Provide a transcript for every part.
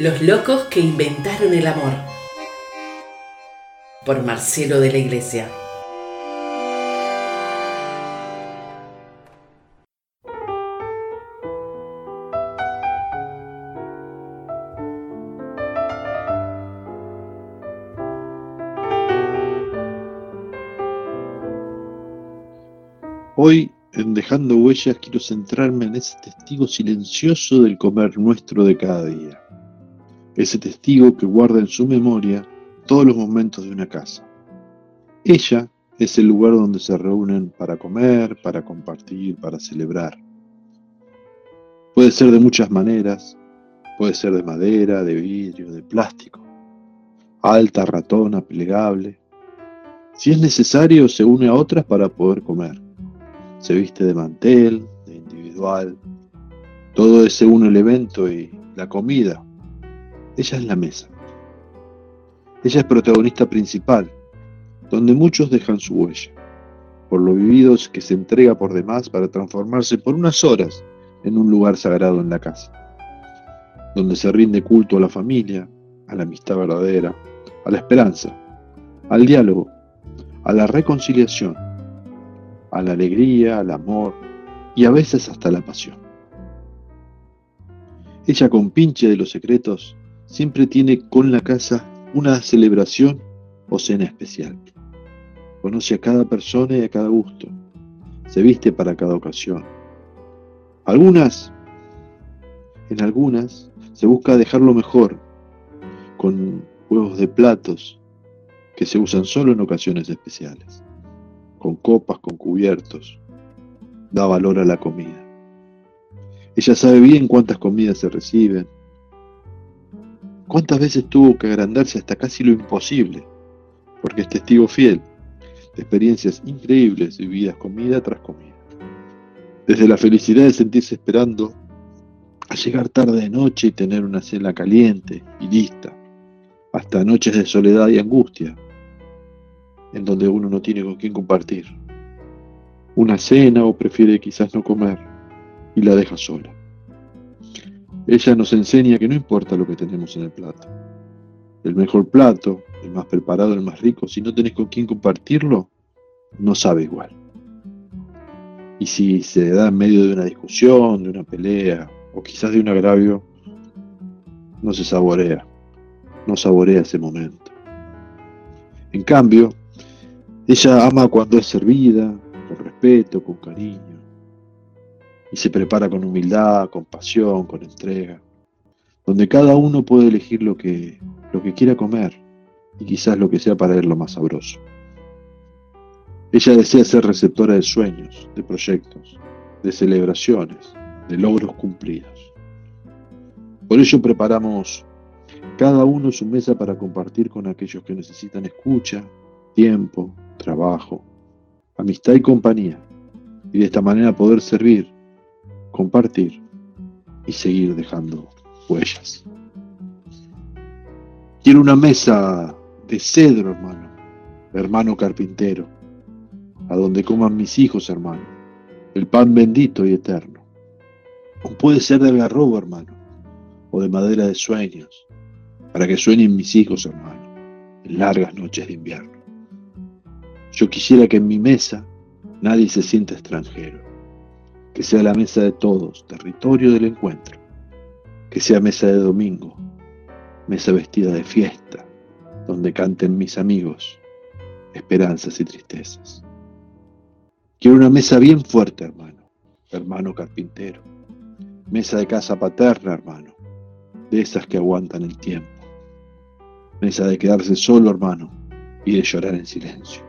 Los locos que inventaron el amor. Por Marcelo de la Iglesia. Hoy, en Dejando Huellas, quiero centrarme en ese testigo silencioso del comer nuestro de cada día. Ese testigo que guarda en su memoria todos los momentos de una casa. Ella es el lugar donde se reúnen para comer, para compartir, para celebrar. Puede ser de muchas maneras, puede ser de madera, de vidrio, de plástico, alta, ratona, plegable. Si es necesario, se une a otras para poder comer se viste de mantel, de individual, todo ese un elemento y la comida. Ella es la mesa. Ella es protagonista principal, donde muchos dejan su huella, por lo vividos que se entrega por demás para transformarse por unas horas en un lugar sagrado en la casa, donde se rinde culto a la familia, a la amistad verdadera, a la esperanza, al diálogo, a la reconciliación a la alegría, al amor y a veces hasta la pasión. Ella con pinche de los secretos siempre tiene con la casa una celebración o cena especial. Conoce a cada persona y a cada gusto. Se viste para cada ocasión. Algunas, en algunas, se busca dejarlo mejor, con juegos de platos que se usan solo en ocasiones especiales con copas, con cubiertos. Da valor a la comida. Ella sabe bien cuántas comidas se reciben. Cuántas veces tuvo que agrandarse hasta casi lo imposible, porque es testigo fiel de experiencias increíbles vividas comida tras comida. Desde la felicidad de sentirse esperando a llegar tarde de noche y tener una cena caliente y lista, hasta noches de soledad y angustia, en donde uno no tiene con quién compartir. Una cena o prefiere quizás no comer y la deja sola. Ella nos enseña que no importa lo que tenemos en el plato. El mejor plato, el más preparado, el más rico, si no tenés con quién compartirlo, no sabe igual. Y si se da en medio de una discusión, de una pelea o quizás de un agravio, no se saborea, no saborea ese momento. En cambio, ella ama cuando es servida, con respeto, con cariño, y se prepara con humildad, con pasión, con entrega, donde cada uno puede elegir lo que, lo que quiera comer y quizás lo que sea para él lo más sabroso. Ella desea ser receptora de sueños, de proyectos, de celebraciones, de logros cumplidos. Por ello preparamos cada uno su mesa para compartir con aquellos que necesitan escucha, tiempo, trabajo, amistad y compañía, y de esta manera poder servir, compartir y seguir dejando huellas. Quiero una mesa de cedro, hermano, hermano carpintero, a donde coman mis hijos, hermano, el pan bendito y eterno. O puede ser de algarrobo, hermano, o de madera de sueños, para que sueñen mis hijos, hermano, en largas noches de invierno. Yo quisiera que en mi mesa nadie se sienta extranjero, que sea la mesa de todos, territorio del encuentro, que sea mesa de domingo, mesa vestida de fiesta, donde canten mis amigos esperanzas y tristezas. Quiero una mesa bien fuerte, hermano, hermano carpintero, mesa de casa paterna, hermano, de esas que aguantan el tiempo, mesa de quedarse solo, hermano, y de llorar en silencio.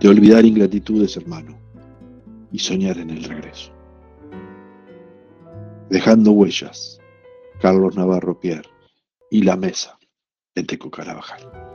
De olvidar ingratitudes, hermano, y soñar en el regreso. Dejando huellas, Carlos Navarro Pierre y la mesa de Teco Carabajal.